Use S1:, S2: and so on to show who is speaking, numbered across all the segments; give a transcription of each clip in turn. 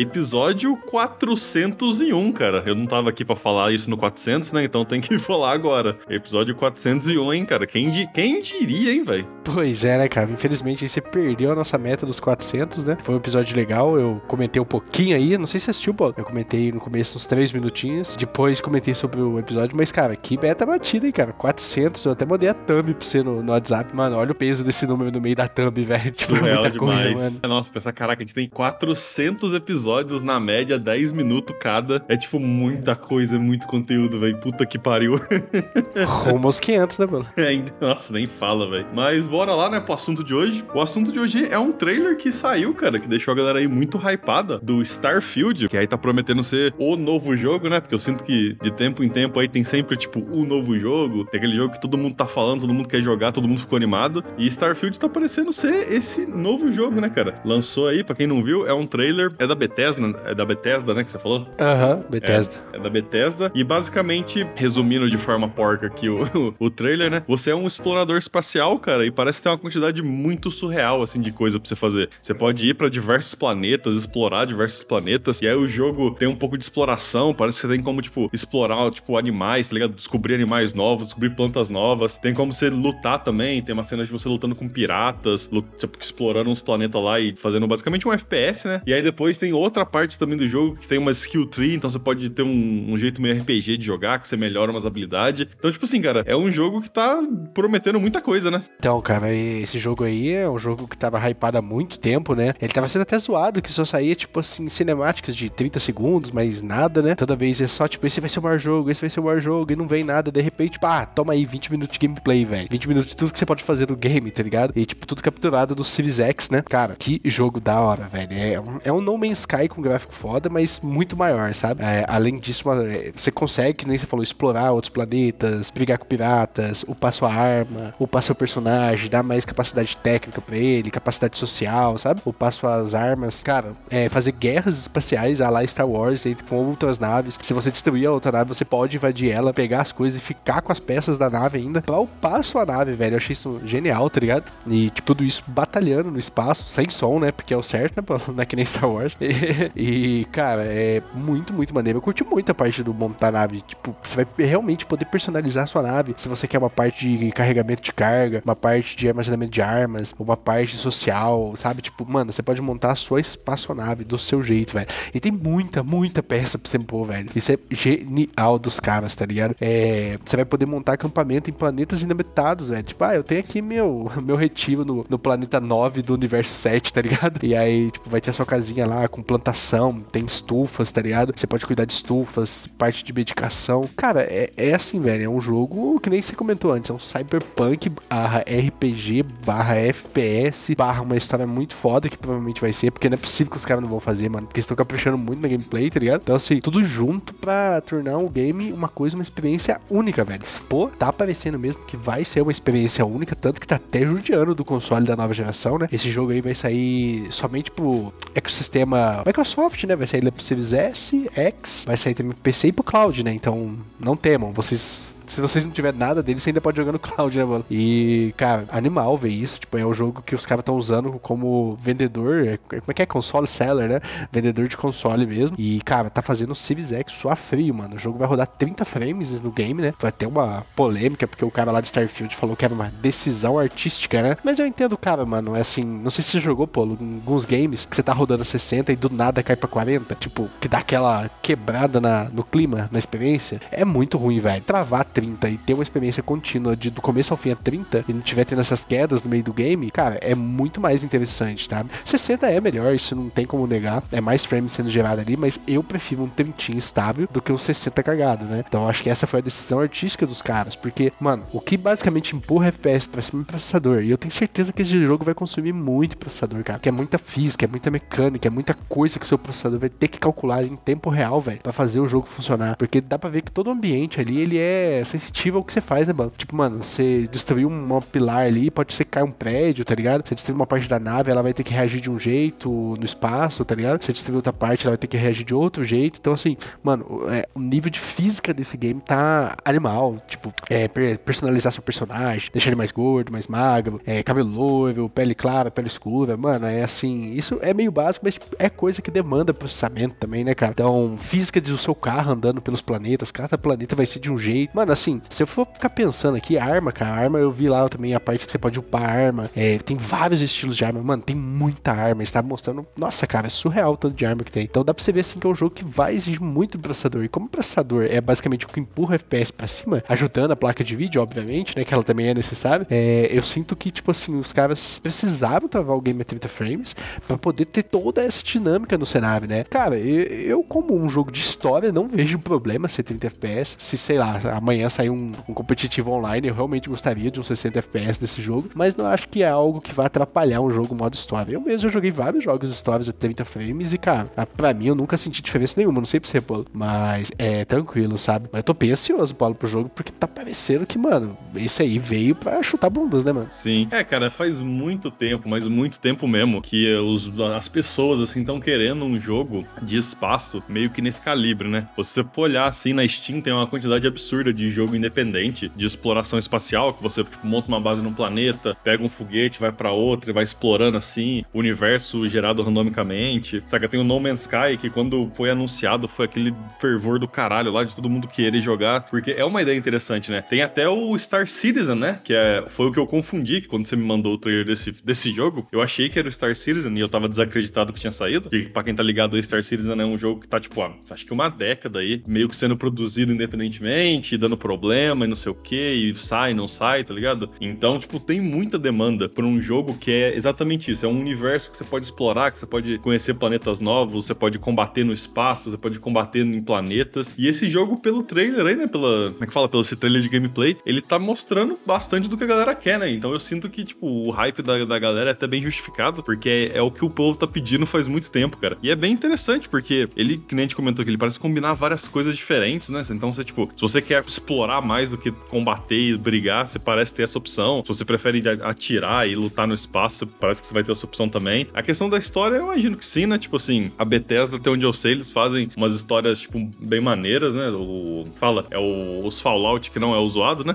S1: Episódio 401, cara. Eu não tava aqui para falar isso no 400, né? Então tem que falar agora. Episódio 401, hein, cara? Quem, di quem diria, hein, velho?
S2: Pois é, né, cara? Infelizmente você perdeu a nossa meta dos 400, né? Foi um episódio legal. Eu comentei um pouquinho aí. Não sei se você assistiu, pô. Eu comentei no começo uns 3 minutinhos. Depois comentei sobre o episódio. Mas, cara, que meta batida, hein, cara? 400. Eu até mandei a thumb pra você no, no WhatsApp. Mano, olha o peso desse número no meio da thumb, velho. Tipo, muita demais. coisa, mano.
S1: Nossa, pensar, caraca, a gente tem 400 episódios episódios na média, 10 minutos cada. É tipo muita coisa, muito conteúdo, velho. Puta que pariu.
S2: Rumo aos 500, né, mano?
S1: É, nossa, nem fala, velho. Mas bora lá, né, pro assunto de hoje. O assunto de hoje é um trailer que saiu, cara, que deixou a galera aí muito hypada do Starfield, que aí tá prometendo ser o novo jogo, né? Porque eu sinto que de tempo em tempo aí tem sempre, tipo, o novo jogo. Tem aquele jogo que todo mundo tá falando, todo mundo quer jogar, todo mundo ficou animado. E Starfield tá parecendo ser esse novo jogo, né, cara? Lançou aí, pra quem não viu, é um trailer, é da Bethesda, é da Bethesda, né, que você falou?
S2: Aham, uhum, Bethesda.
S1: É, é, da Bethesda. E basicamente, resumindo de forma porca aqui o, o, o, trailer, né? Você é um explorador espacial, cara, e parece ter uma quantidade muito surreal, assim, de coisa pra você fazer. Você pode ir para diversos planetas, explorar diversos planetas, e aí o jogo tem um pouco de exploração, parece que você tem como, tipo, explorar, tipo, animais, tá ligado? Descobrir animais novos, descobrir plantas novas. Tem como você lutar também, tem uma cena de você lutando com piratas, tipo, explorando uns planetas lá e fazendo basicamente um FPS, né? E aí depois tem outra parte também do jogo que tem uma skill tree, então você pode ter um, um, jeito meio RPG de jogar, que você melhora umas habilidades. Então, tipo assim, cara, é um jogo que tá prometendo muita coisa, né?
S2: Então, cara, esse jogo aí é um jogo que tava hypado há muito tempo, né? Ele tava sendo até zoado, que só saía, tipo assim, cinemáticas de 30 segundos, mas nada, né? Toda vez é só, tipo, esse vai ser o maior jogo, esse vai ser o maior jogo, e não vem nada, de repente, pá, toma aí 20 minutos de gameplay, velho. 20 minutos de tudo que você pode fazer no game, tá ligado? E, tipo, tudo capturado do Series X, né? Cara, que jogo da hora, velho. É um, é um No Man's Sky com gráfico foda, mas muito maior, sabe? É, além disso, é, você consegue, que nem você falou, explorar outros planetas, brigar com piratas, upar sua arma, upar seu personagem, dar mais capacidade técnica pra ele, capacidade social, sabe? Upar suas armas. Cara, é, fazer guerras espaciais a lá Star Wars com outras naves. Se você destruir a outra nave, você pode invadir ela, pegar as coisas e ficar com as peças da nave ainda pra upar sua nave, velho. Eu achei isso genial, tá ligado? E, tipo, tudo isso batalhando no espaço, sem som, né? Porque é o certo, né? Não é que nem Star Wars. cara, é muito, muito maneiro. Eu curti muito a parte do montar nave. Tipo, você vai realmente poder personalizar a sua nave. Se você quer uma parte de carregamento de carga, uma parte de armazenamento de armas, uma parte social, sabe? Tipo, mano, você pode montar a sua espaçonave do seu jeito, velho. E tem muita, muita peça pra você pôr, velho. Isso é genial dos caras, tá ligado? É, você vai poder montar acampamento em planetas inabitados, velho. Tipo, ah, eu tenho aqui meu, meu retiro no, no planeta 9 do universo 7, tá ligado? E aí, tipo, vai ter a sua casinha lá com plantação, tem estufas, tá ligado? Você pode cuidar de estufas, parte de medicação. Cara, é, é assim, velho. É um jogo que nem você comentou antes. É um cyberpunk barra RPG barra FPS barra uma história muito foda que provavelmente vai ser, porque não é possível que os caras não vão fazer, mano. Porque estão caprichando muito na gameplay, tá ligado? Então, assim, tudo junto pra tornar o game uma coisa, uma experiência única, velho. Pô, tá aparecendo mesmo que vai ser uma experiência única, tanto que tá até judiando do console da nova geração, né? Esse jogo aí vai sair somente pro ecossistema Microsoft, né? Vai sair pro Series S, X, vai sair também pro PC e pro cloud, né? Então, não temam, vocês se vocês não tiver nada dele, você ainda pode jogar no cloud, né, mano? E, cara, animal ver isso. Tipo, é o jogo que os caras estão usando como vendedor. É, como é que é? Console seller, né? Vendedor de console mesmo. E, cara, tá fazendo o Civis X suar frio, mano. O jogo vai rodar 30 frames no game, né? Vai ter uma polêmica, porque o cara lá de Starfield falou que era uma decisão artística, né? Mas eu entendo, cara, mano. É assim, não sei se você jogou, pô, alguns games que você tá rodando 60 e do nada cai pra 40. Tipo, que dá aquela quebrada na, no clima, na experiência. É muito ruim, velho. Travar 30 e ter uma experiência contínua de do começo ao fim a 30 e não tiver tendo essas quedas no meio do game, cara, é muito mais interessante, tá? 60 é melhor, isso não tem como negar. É mais frames sendo gerado ali, mas eu prefiro um 30 estável do que um 60 cagado, né? Então acho que essa foi a decisão artística dos caras, porque, mano, o que basicamente empurra FPS pra cima é o processador. E eu tenho certeza que esse jogo vai consumir muito processador, cara. Que é muita física, é muita mecânica, é muita coisa que o seu processador vai ter que calcular em tempo real, velho, para fazer o jogo funcionar. Porque dá pra ver que todo o ambiente ali, ele é sensitiva ao que você faz, né, mano? Tipo, mano, você destruiu um pilar ali, pode ser que caia um prédio, tá ligado? Você destruiu uma parte da nave, ela vai ter que reagir de um jeito no espaço, tá ligado? Você destruiu outra parte, ela vai ter que reagir de outro jeito. Então, assim, mano, é, o nível de física desse game tá animal. Tipo, é, personalizar seu personagem, deixar ele mais gordo, mais magro, é, cabelo loiro, pele clara, pele escura. Mano, é assim, isso é meio básico, mas tipo, é coisa que demanda processamento também, né, cara? Então, física do seu carro andando pelos planetas, cada planeta vai ser de um jeito. Mano, assim, se eu for ficar pensando aqui, arma, cara, arma eu vi lá também a parte que você pode upar arma. É, tem vários estilos de arma, mano, tem muita arma. Está mostrando, nossa, cara, é surreal o tanto de arma que tem. Então dá pra você ver assim que é um jogo que vai exigir muito do processador. E como o processador é basicamente o que empurra o FPS pra cima, ajudando a placa de vídeo, obviamente, né? Que ela também é necessária. É, eu sinto que, tipo assim, os caras precisavam travar o game a 30 frames para poder ter toda essa dinâmica no cenário, né? Cara, eu, eu, como um jogo de história, não vejo problema ser 30 FPS. Se, sei lá, amanhã sair um, um competitivo online, eu realmente gostaria de um 60 FPS desse jogo, mas não acho que é algo que vai atrapalhar um jogo modo história. Eu mesmo joguei vários jogos histórias a 30 frames e, cara, pra mim eu nunca senti diferença nenhuma, não sei pra você, Paulo, mas é tranquilo, sabe? Mas eu tô bem ansioso, Paulo, pro jogo, porque tá parecendo que, mano, esse aí veio pra chutar bundas, né, mano?
S1: Sim. É, cara, faz muito tempo, mas muito tempo mesmo, que os, as pessoas, assim, estão querendo um jogo de espaço meio que nesse calibre, né? Você olhar, assim, na Steam tem uma quantidade absurda de jogo independente, de exploração espacial, que você tipo, monta uma base num planeta, pega um foguete, vai para outro e vai explorando, assim, o universo gerado randomicamente. Saca? Tem o No Man's Sky, que quando foi anunciado foi aquele fervor do caralho lá de todo mundo querer jogar, porque é uma ideia interessante, né? Tem até o Star Citizen, né? Que é, foi o que eu confundi, que quando você me mandou o trailer desse, desse jogo, eu achei que era o Star Citizen e eu tava desacreditado que tinha saído. E pra quem tá ligado, o Star Citizen é um jogo que tá, tipo, ó, acho que uma década aí, meio que sendo produzido independentemente, dando problema e não sei o que, e sai, não sai, tá ligado? Então, tipo, tem muita demanda por um jogo que é exatamente isso. É um universo que você pode explorar, que você pode conhecer planetas novos, você pode combater no espaço, você pode combater em planetas. E esse jogo, pelo trailer aí, né? Pela. Como é que fala? Pelo esse trailer de gameplay, ele tá mostrando bastante do que a galera quer, né? Então eu sinto que, tipo, o hype da, da galera é até bem justificado, porque é, é, o que o povo tá pedindo faz muito tempo, cara. E é bem interessante, porque ele, que nem a gente comentou aqui, ele parece combinar várias coisas diferentes, né? Então você, tipo, se você quer explorar mais do que combater e brigar, você parece ter essa opção. Se você prefere atirar e lutar no espaço, parece que você vai ter essa opção também. A questão da história, eu imagino que sim, né? Tipo assim, a Bethesda, até onde eu sei, eles fazem umas histórias, tipo, bem maneiras, né? O, fala, é o, os Fallout que não é o zoado, né?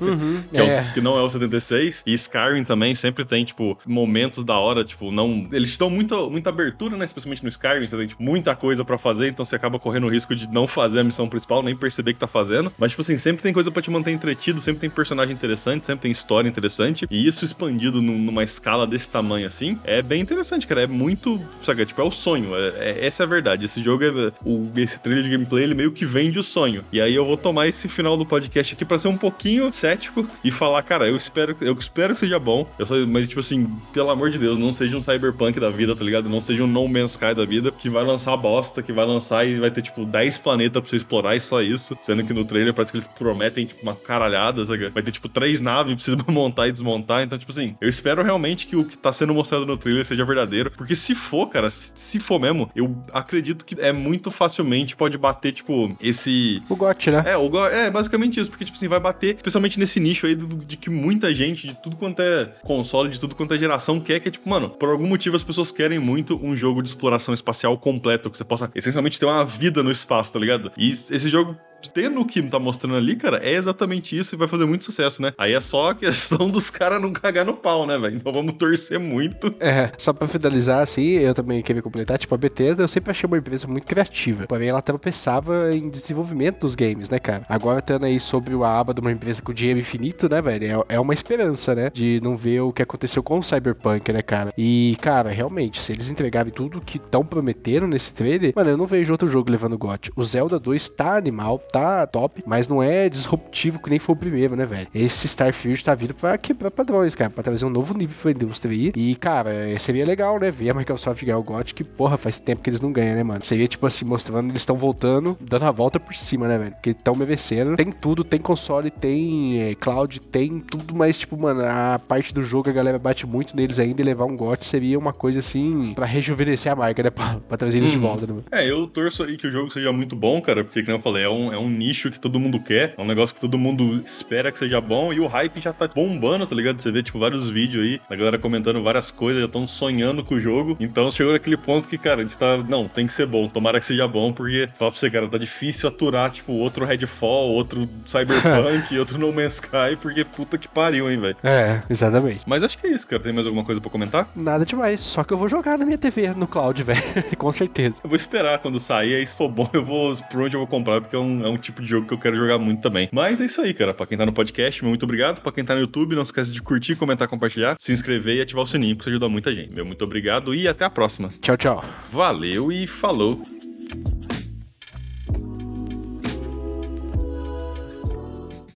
S1: Uhum, que, é. É o, que não é o 76. E Skyrim também sempre tem, tipo, momentos da hora, tipo, não. Eles dão muita, muita abertura, né? Especialmente no Skyrim, você tem tipo, muita coisa para fazer, então você acaba correndo o risco de não fazer a missão principal, nem perceber que tá fazendo. Mas, tipo assim, sempre tem coisa para te manter entretido, sempre tem personagem interessante, sempre tem história interessante. E isso expandido numa escala desse tamanho assim, é bem interessante, cara. É muito. Sabe, tipo, é o sonho. É, é, essa é a verdade. Esse jogo é. O, esse trailer de gameplay, ele meio que vende o sonho. E aí eu vou tomar esse final do podcast aqui para ser um pouquinho cético e falar, cara, eu espero, eu espero que seja bom. Eu só, mas, tipo assim, pelo amor de Deus, não seja um cyberpunk da vida, tá ligado? Não seja um No Man's Sky da vida, que vai lançar bosta, que vai lançar e vai ter, tipo, 10 planetas pra você explorar e só isso. Sendo que no trailer parece que eles prometem, tipo, uma caralhada, sabe? Vai ter, tipo, três naves, precisa montar e desmontar. Então, tipo assim, eu espero realmente que o que tá sendo mostrado no trailer seja verdadeiro. Porque se for, cara, se for mesmo, eu acredito que é muito facilmente pode bater, tipo, esse.
S2: O GOT, né?
S1: É, o GOT, é basicamente isso. Porque, tipo assim, vai bater, especialmente nesse nicho aí de, de que muita gente, de tudo quanto é console, de tudo quanto é geração, quer que é, tipo, mano, por algum motivo as pessoas querem muito um jogo de exploração espacial completo, que você possa essencialmente ter uma vida no espaço, tá ligado? E esse jogo tendo o que tá mostrando ali, cara, é exatamente isso e vai fazer muito sucesso, né? Aí é só a questão dos caras não cagar no pau, né, velho? Então vamos torcer muito.
S2: É, só pra finalizar, assim, eu também queria completar, tipo, a Bethesda eu sempre achei uma empresa muito criativa, porém ela tropeçava em desenvolvimento dos games, né, cara? Agora tendo aí sobre a aba de uma empresa com dinheiro infinito, né, velho? É, é uma esperança, né? De não ver o que aconteceu com o Cyberpunk, né, cara? E, cara, realmente, se eles entregarem tudo que estão prometendo nesse trailer, mano, eu não vejo outro jogo levando GOT. O Zelda 2 tá animal, tá top, mas não é disruptivo que nem foi o primeiro, né, velho? Esse Starfield tá vindo pra quebrar padrões, cara, pra trazer um novo nível pra indústria aí. E, cara, seria legal, né, ver a Microsoft ganhar o GOT, que, porra, faz tempo que eles não ganham, né, mano? Seria, tipo assim, mostrando eles estão voltando, dando a volta por cima, né, velho? Porque estão merecendo. Tem tudo, tem console, tem é, cloud, tem tudo, mas, tipo, mano, a parte do jogo a galera bate muito neles ainda e levar um GOT seria uma coisa, assim, pra rejuvenescer a marca, né, pra, pra trazer eles hum. de uhum. volta, né, mano?
S1: É, eu torço aí que o jogo seja muito bom, cara, porque, como eu falei, é um, é é um nicho que todo mundo quer, é um negócio que todo mundo espera que seja bom e o hype já tá bombando, tá ligado? Você vê, tipo, vários vídeos aí, a galera comentando várias coisas, já estão sonhando com o jogo. Então chegou naquele ponto que, cara, a gente tá. Não, tem que ser bom, tomara que seja bom, porque, fala pra você, cara, tá difícil aturar, tipo, outro Redfall, outro Cyberpunk, outro No Man's Sky, porque puta que pariu, hein, velho.
S2: É, exatamente.
S1: Mas acho que é isso, cara. Tem mais alguma coisa pra comentar?
S2: Nada demais, só que eu vou jogar na minha TV no cloud, velho. Com certeza.
S1: Eu vou esperar quando sair, aí se for bom, eu vou por onde eu vou comprar, porque é um, é um tipo de jogo que eu quero jogar muito também. Mas é isso aí, cara. Pra quem tá no podcast, meu muito obrigado. Pra quem tá no YouTube, não esquece de curtir, comentar, compartilhar, se inscrever e ativar o sininho, porque isso ajuda muita gente. Meu muito obrigado e até a próxima.
S2: Tchau, tchau.
S1: Valeu e falou!